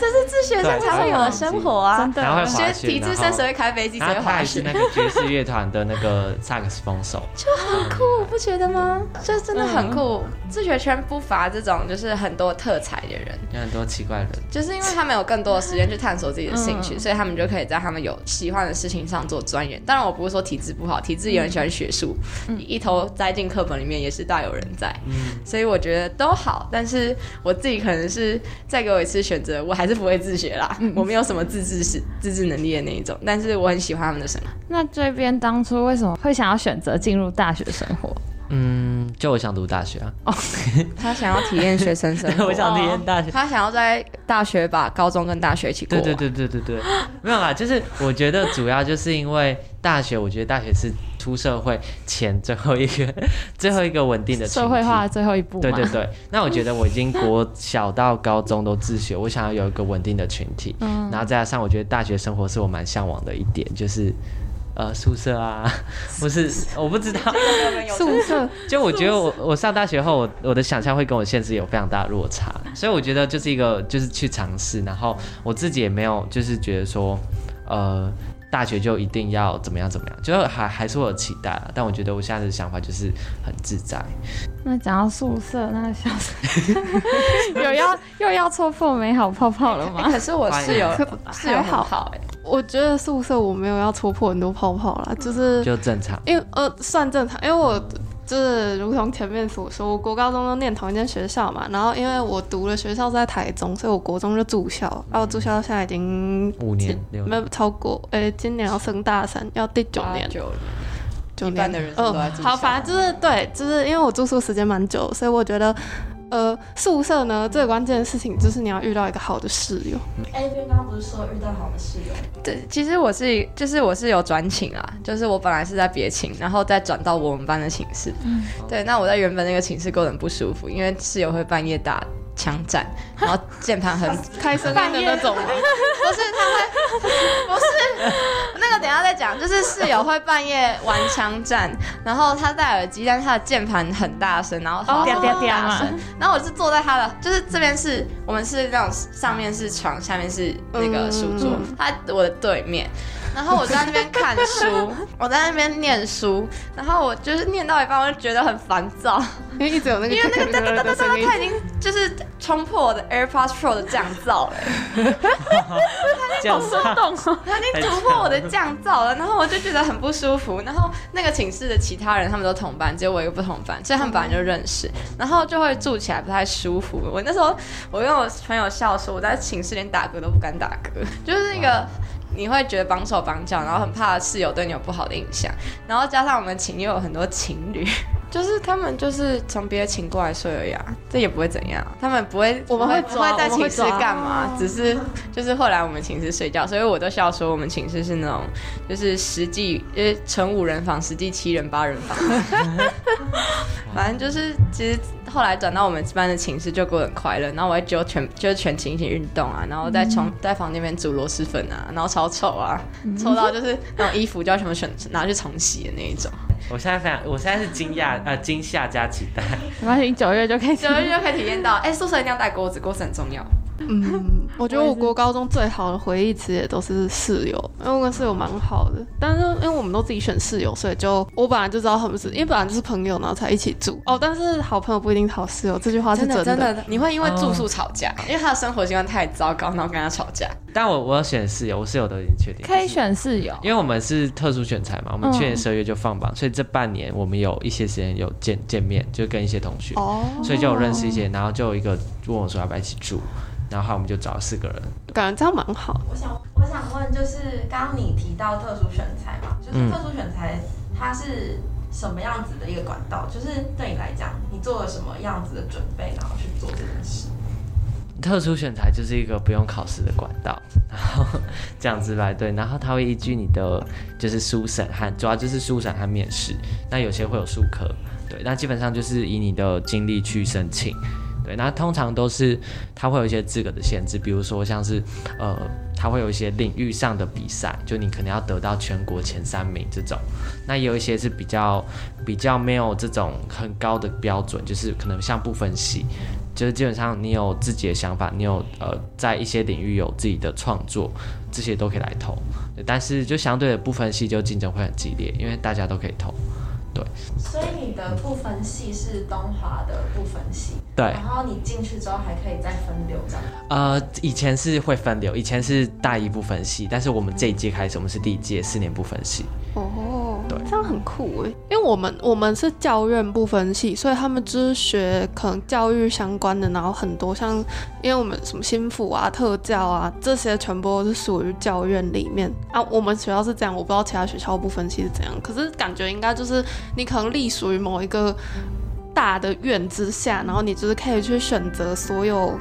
这是自学生才会有的生活啊！真的，然后学体制生谁会开飞机，谁会滑雪？那个爵士乐团的那个萨克斯风手，就很酷，不觉得吗？就真的很酷。自学圈不乏这种，就是很多特才的人，有很多奇怪的人，就是因为他们有更多的时间去探索自己的兴趣，所以他们就可以在他们有喜欢的事情上做钻研。当然，我不是说体质不好，体质也很喜欢学术，一头栽进课本里面也是大有人在。所以我觉得都好，但是我自己可能是。再给我一次选择，我还是不会自学啦。我没有什么自制是自制能力的那一种，但是我很喜欢他们的生活。那这边当初为什么会想要选择进入大学生活？嗯，就我想读大学啊。哦，他想要体验学生生活，我想体验大学。他想要在大学把高中跟大学一起过。对对对对对对，没有啦，就是我觉得主要就是因为大学，我觉得大学是。出社会前最后一个最后一个稳定的社会化的最后一步。对对对，那我觉得我已经国小到高中都自学，我想要有一个稳定的群体。嗯，然后再加上我觉得大学生活是我蛮向往的一点，就是呃宿舍啊，不是我不知道宿舍。就我觉得我我上大学后，我我的想象会跟我现实有非常大的落差，所以我觉得就是一个就是去尝试，然后我自己也没有就是觉得说呃。大学就一定要怎么样怎么样，就还还是我有期待啊。但我觉得我现在的想法就是很自在。那讲到宿舍，那小 有要又要戳破美好泡泡了吗？可是我室友室友好好哎，我觉得宿舍我没有要戳破很多泡泡啦，就是就正常，因为呃算正常，因为我。就是如同前面所说，我国高中都念同一间学校嘛，然后因为我读的学校在台中，所以我国中就住校，然后住校现在已经五年，没有超过，哎，今年要升大三，要第九年，九年。的人嗯，好，反正就是对，就是因为我住宿时间蛮久，所以我觉得。呃，宿舍呢，最关键的事情就是你要遇到一个好的室友。A 边刚刚不是说遇到好的室友？对，其实我是，就是我是有转寝啊，就是我本来是在别寝，然后再转到我们班的寝室。嗯，对，那我在原本那个寝室过得很不舒服，因为室友会半夜打。枪战，然后键盘很 开声音的那种吗？不是，他会不是 那个，等下再讲。就是室友会半夜玩枪战，然后他戴耳机，但是他的键盘很大声，然后很大声。然后我是坐在他的，就是这边是我们是那种上面是床，下面是那个书桌，他我的对面。然后我在那边看书，我在那边念书，然后我就是念到一半，我就觉得很烦躁，因为一直有那个，因为那个哒哒哒哒哒，他已经就是冲破我的 AirPods Pro 的降噪了，好生动哦，他已经突破我的降噪了，然后我就觉得很不舒服。然后那个寝室的其他人他们都同班，只有我一个不同班，所以他们本来就认识，然后就会住起来不太舒服。我那时候我跟我朋友笑说，我在寝室连打嗝都不敢打嗝，就是那个。你会觉得绑手绑脚，然后很怕室友对你有不好的印象，然后加上我们寝又有很多情侣，就是他们就是从别的寝过来睡而已啊，这也不会怎样，他们不会，我们会不会在寝室干嘛？只是就是后来我们寝室睡觉，所以我都笑说我们寝室是那种就是实际呃乘五人房，实际七人八人房，反正就是其实。后来转到我们班的寝室就过得很快乐，然后我会就全就是全寝一起运动啊，然后在从在房间里面煮螺蛳粉啊，然后超臭啊，臭到就是那种衣服就要全部选拿去重洗的那一种。我现在非常，我现在是惊讶呃惊吓加期待。没关系，九月就可以九月就可以体验到，哎，宿舍一定要带锅子，锅子很重要。嗯，我觉得我国高中最好的回忆其实也都是室友，因为我跟室友蛮好的。但是因为我们都自己选室友，所以就我本来就知道他们是，因为本来就是朋友，然后才一起住。哦，但是好朋友不一定好室友，这句话是真的真真的，你会因为住宿吵架，因为他的生活习惯太糟糕，然后跟他吵架。但我我要选室友，我室友都已经确定，可以选室友，因为我们是特殊选材嘛，我们去年十二月就放榜，所以这半年我们有一些时间有见见面，就跟一些同学，哦，所以就有认识一些，然后就有一个问我说要不要一起住，然后我们就找了四个人。感觉这样蛮好。我想，我想问，就是刚刚你提到特殊选材嘛，就是特殊选材它是什么样子的一个管道？就是对你来讲，你做了什么样子的准备，然后去做这件事？特殊选材就是一个不用考试的管道，然后这样子来对，然后他会依据你的就是书审和主要就是书审和面试，那有些会有数科，对，那基本上就是以你的经历去申请，对，那通常都是它会有一些资格的限制，比如说像是呃，它会有一些领域上的比赛，就你可能要得到全国前三名这种，那也有一些是比较比较没有这种很高的标准，就是可能像不分系。就是基本上你有自己的想法，你有呃在一些领域有自己的创作，这些都可以来投。但是就相对的部分系就竞争会很激烈，因为大家都可以投。对。所以你的部分系是东华的部分系。对。然后你进去之后还可以再分流这样。呃，以前是会分流，以前是大一部分系，但是我们这一届开始，我们是第一届四年部分系。哦，对，这样很酷哎，因为我们我们是教院不分系，所以他们就是学可能教育相关的，然后很多像，因为我们什么心辅啊、特教啊这些全部都是属于教院里面。啊。我们学校是这样，我不知道其他学校不分系是怎样，可是感觉应该就是你可能隶属于某一个大的院之下，然后你就是可以去选择所有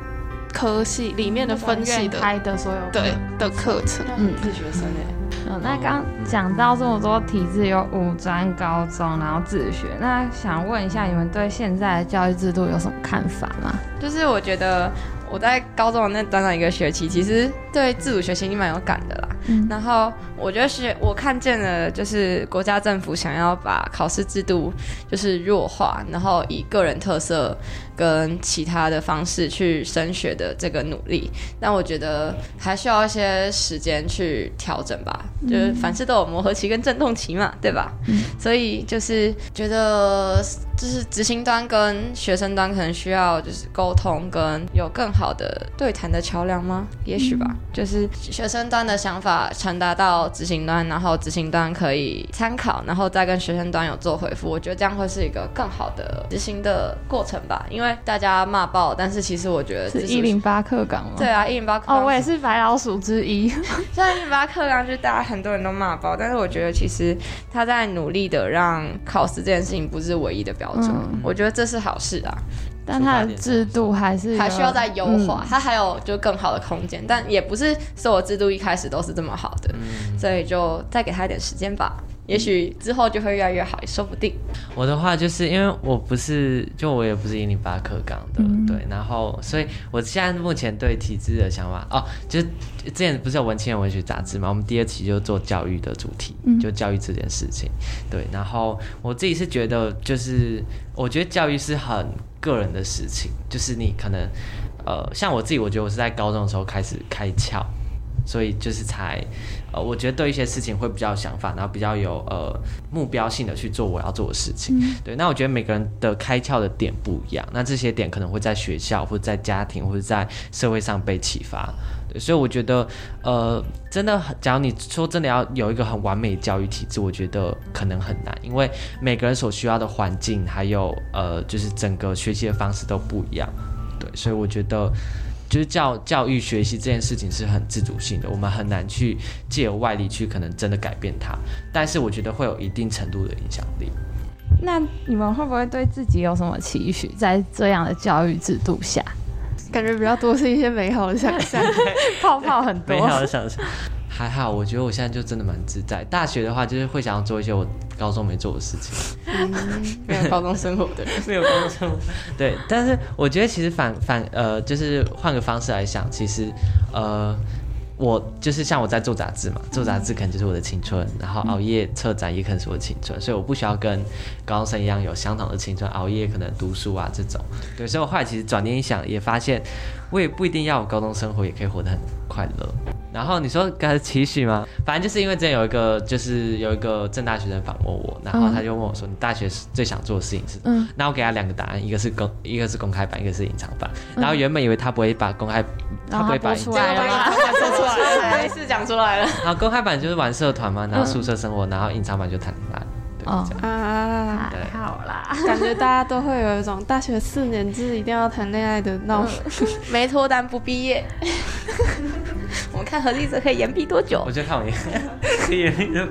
科系里面的分系的开的所有对的课程，嗯，是学生哎。嗯，那刚讲到这么多体制，有五专、高中，然后自学，那想问一下，你们对现在的教育制度有什么看法吗？就是我觉得我在高中的那短短一个学期，其实对自主学习蛮有感的啦。嗯，然后我觉得是我看见了，就是国家政府想要把考试制度就是弱化，然后以个人特色。跟其他的方式去升学的这个努力，但我觉得还需要一些时间去调整吧。就是凡事都有磨合期跟阵痛期嘛，对吧？所以就是觉得，就是执行端跟学生端可能需要就是沟通跟有更好的对谈的桥梁吗？也许吧。就是学生端的想法传达到执行端，然后执行端可以参考，然后再跟学生端有做回复。我觉得这样会是一个更好的执行的过程吧，因为。大家骂爆，但是其实我觉得是一零八课纲吗？对啊，一零八哦，我也是白老鼠之一。虽然一零八课纲就大家很多人都骂爆，但是我觉得其实他在努力的让考试这件事情不是唯一的标准，我觉得这是好事啊。但它的制度还是还需要再优化，它还有就更好的空间，但也不是所有制度一开始都是这么好的，所以就再给他一点时间吧。也许之后就会越来越好，也说不定。我的话就是因为我不是，就我也不是一零八课纲的，对，然后所以我现在目前对体制的想法，哦，就是之前不是有文青人文学杂志嘛，我们第二期就做教育的主题，就教育这件事情，对，然后我自己是觉得，就是我觉得教育是很个人的事情，就是你可能，呃，像我自己，我觉得我是在高中的时候开始开窍。所以就是才，呃，我觉得对一些事情会比较有想法，然后比较有呃目标性的去做我要做的事情。对，那我觉得每个人的开窍的点不一样，那这些点可能会在学校或者在家庭或者在社会上被启发。对，所以我觉得，呃，真的，假如你说真的要有一个很完美的教育体制，我觉得可能很难，因为每个人所需要的环境还有呃，就是整个学习的方式都不一样。对，所以我觉得。就是教教育学习这件事情是很自主性的，我们很难去借由外力去可能真的改变它，但是我觉得会有一定程度的影响力。那你们会不会对自己有什么期许，在这样的教育制度下，感觉比较多是一些美好的想象，泡泡很多，美好的想象。还好，我觉得我现在就真的蛮自在。大学的话，就是会想要做一些我高中没做的事情，没有高中生活的，没有高中生活。对，但是我觉得其实反反呃，就是换个方式来想，其实呃，我就是像我在做杂志嘛，做杂志可能就是我的青春，然后熬夜策展也可能是我的青春，所以我不需要跟高中生一样有相同的青春，熬夜可能读书啊这种。对，所以我后来其实转念一想，也发现我也不一定要有高中生活，也可以活得很快乐。然后你说该是期许吗？反正就是因为之前有一个，就是有一个正大学生访问我，然后他就问我说：“你大学最想做的事情是？”嗯，那我给他两个答案，一个是公，一个是公开版，一个是隐藏版。然后原本以为他不会把公开，他不会把出来了出来了，没事讲出来了。然后公开版就是玩社团嘛，然后宿舍生活，然后隐藏版就谈恋爱。哦啊，好啦，感觉大家都会有一种大学四年制一定要谈恋爱的闹，没脱单不毕业。我们看何丽泽可以延毕多久？我觉得看我延，可以延毕多。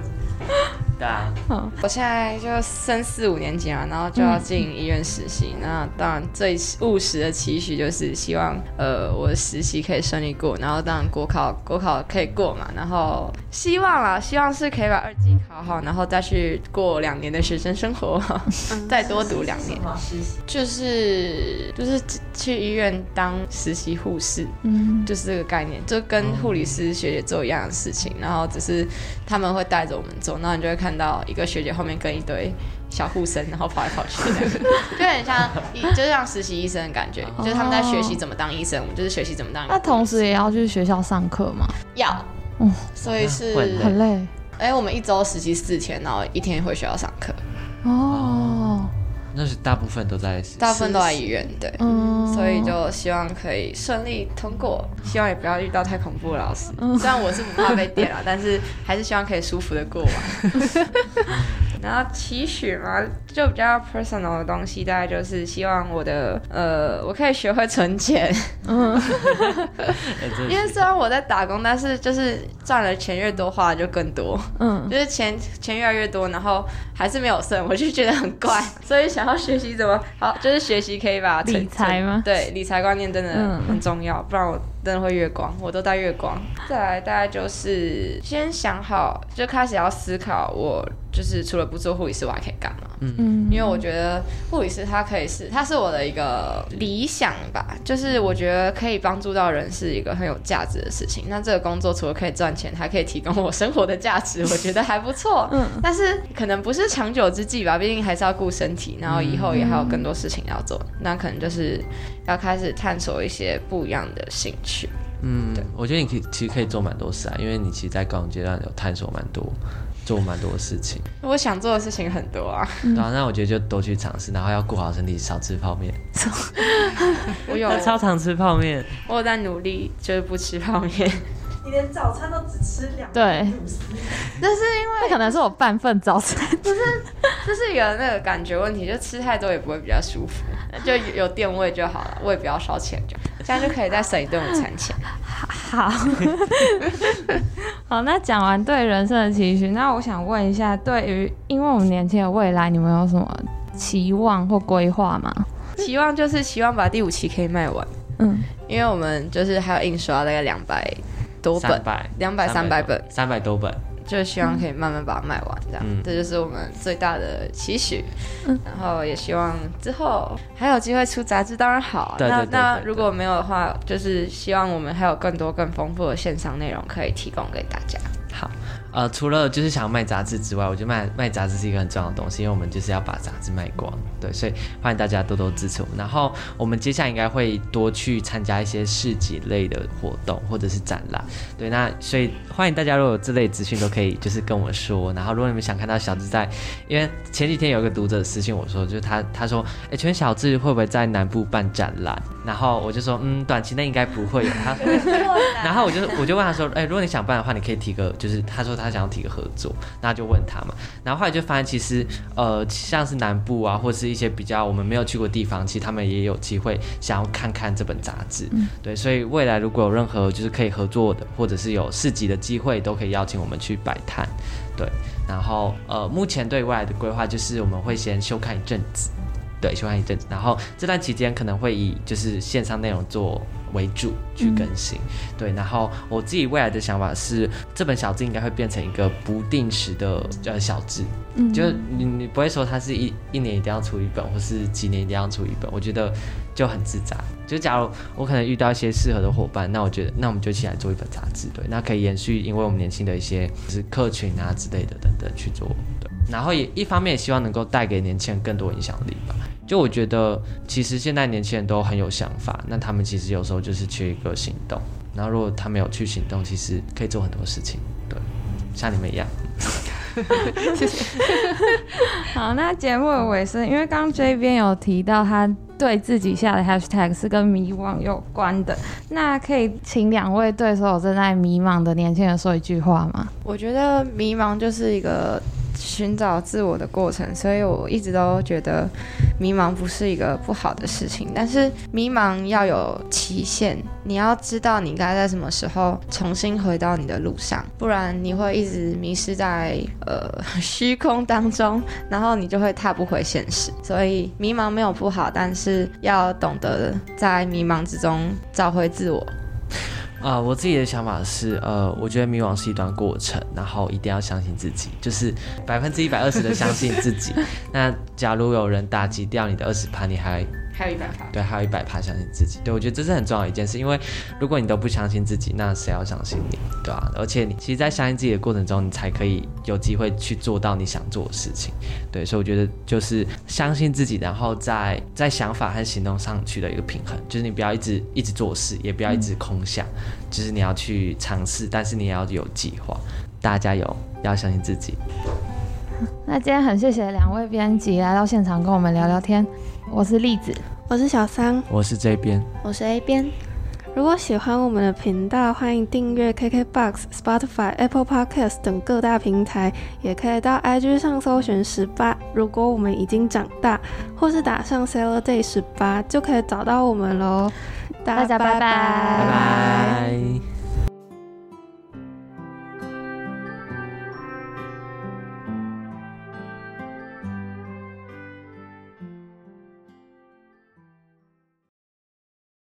对啊，嗯，我现在就升四五年级嘛，然后就要进医院实习。那当然最务实的期许就是希望，呃，我的实习可以顺利过，然后当然国考国考可以过嘛。然后希望啦，希望是可以把二级考好，然后再去过两年的学生生活，再多读两年。实习就是就是去医院当实习护士，嗯，就是这个概念，就跟护理师学姐做一样的事情，然后只是他们会带着我们做，然后你就会。看到一个学姐后面跟一堆小护生，然后跑来跑去，就很像，就是像实习医生的感觉，就是他们在学习怎么当医生，我们就是学习怎么当。那同时也要去学校上课吗？要，哦，所以是很累。哎，我们一周实习四天，然后一天回学校上课。哦。那是大部分都在，大部分都在医院，对，嗯，所以就希望可以顺利通过，希望也不要遇到太恐怖的老师。虽然我是不怕被电了，但是还是希望可以舒服的过完。然后期许嘛，就比较 personal 的东西，大概就是希望我的呃，我可以学会存钱。嗯，因为虽然我在打工，但是就是赚的钱越多，花的就更多。嗯，就是钱钱越来越多，然后还是没有剩，我就觉得很怪。所以想要学习怎么好，就是学习可以把理财吗？对，理财观念真的很重要，不然我。真的会月光，我都带月光。再来，大概就是先想好，就开始要思考，我就是除了不做护理师，我还可以干嘛？嗯嗯。因为我觉得护理师他可以是，他是我的一个理想吧，就是我觉得可以帮助到人是一个很有价值的事情。那这个工作除了可以赚钱，还可以提供我生活的价值，我觉得还不错。嗯。但是可能不是长久之计吧，毕竟还是要顾身体，然后以后也还有更多事情要做。那可能就是要开始探索一些不一样的兴趣。嗯，我觉得你可以其实可以做蛮多事啊，因为你其实，在高中阶段有探索蛮多，做蛮多事情。我想做的事情很多啊，对啊，那我觉得就多去尝试，然后要顾好身体，少吃泡面。我有 超常吃泡面，我有在努力，就是不吃泡面。你连早餐都只吃两对，那是因为可能是我半份早餐，不是，这是一个那个感觉问题，就吃太多也不会比较舒服，就有电味就好了，我也不要烧钱，就。这样就可以再省一顿午餐钱。好，好，那讲完对人生的期许，那我想问一下，对于因为我们年轻的未来，你们有什么期望或规划吗？期望就是希望把第五期可以卖完，嗯，因为我们就是还有印刷大概两百。多本，两百三百本，三百多本，就希望可以慢慢把它卖完，这样，这就是我们最大的期许。然后也希望之后还有机会出杂志，当然好。那那如果没有的话，就是希望我们还有更多更丰富的线上内容可以提供给大家。呃，除了就是想要卖杂志之外，我觉得卖卖杂志是一个很重要的东西，因为我们就是要把杂志卖光，对，所以欢迎大家多多支持我们。然后我们接下来应该会多去参加一些市集类的活动或者是展览，对，那所以欢迎大家如果有这类资讯都可以就是跟我说。然后如果你们想看到小智在，因为前几天有一个读者私信我说，就是他他说，哎，请问小智会不会在南部办展览？然后我就说，嗯，短期内应该不会有。他，然后我就我就问他说，哎，如果你想办的话，你可以提个，就是他说他。他想要提个合作，那就问他嘛。然后后来就发现，其实呃，像是南部啊，或是一些比较我们没有去过地方，其实他们也有机会想要看看这本杂志。对，所以未来如果有任何就是可以合作的，或者是有市集的机会，都可以邀请我们去摆摊。对，然后呃，目前对未来的规划就是我们会先休刊一阵子，对，休刊一阵子，然后这段期间可能会以就是线上内容做。为主去更新，对，然后我自己未来的想法是，这本小志应该会变成一个不定时的呃小志，嗯，就你你不会说它是一一年一定要出一本，或是几年一定要出一本，我觉得就很自在。就假如我可能遇到一些适合的伙伴，那我觉得那我们就一起来做一本杂志，对，那可以延续，因为我们年轻的一些就是客群啊之类的等等去做，对。然后也一方面也希望能够带给年轻人更多影响力吧。就我觉得，其实现在年轻人都很有想法，那他们其实有时候就是缺一个行动。然后如果他没有去行动，其实可以做很多事情，对，像你们一样。谢谢。好，那节目的尾声，因为刚刚这边有提到他对自己下的 hashtag 是跟迷惘有关的，那可以请两位对所有正在迷茫的年轻人说一句话吗？我觉得迷茫就是一个。寻找自我的过程，所以我一直都觉得迷茫不是一个不好的事情。但是迷茫要有期限，你要知道你该在什么时候重新回到你的路上，不然你会一直迷失在呃虚空当中，然后你就会踏不回现实。所以迷茫没有不好，但是要懂得在迷茫之中找回自我。啊，我自己的想法是，呃，我觉得迷惘是一段过程，然后一定要相信自己，就是百分之一百二十的相信自己。那假如有人打击掉你的二十盘，你还？还有一百趴，对，还有一百趴相信自己。对我觉得这是很重要的一件事，因为如果你都不相信自己，那谁要相信你，对吧？而且你其实，在相信自己的过程中，你才可以有机会去做到你想做的事情。对，所以我觉得就是相信自己，然后在在想法和行动上取得一个平衡，就是你不要一直一直做事，也不要一直空想，就是你要去尝试，但是你也要有计划。大家加油，要相信自己。那今天很谢谢两位编辑来到现场跟我们聊聊天。我是栗子，我是小桑，我是这边，我是 A 边。如果喜欢我们的频道，欢迎订阅 KKBOX、Spotify、Apple Podcast 等各大平台，也可以到 IG 上搜寻十八。如果我们已经长大，或是打上 Sailor Day 十八，就可以找到我们喽。大家拜拜，拜拜。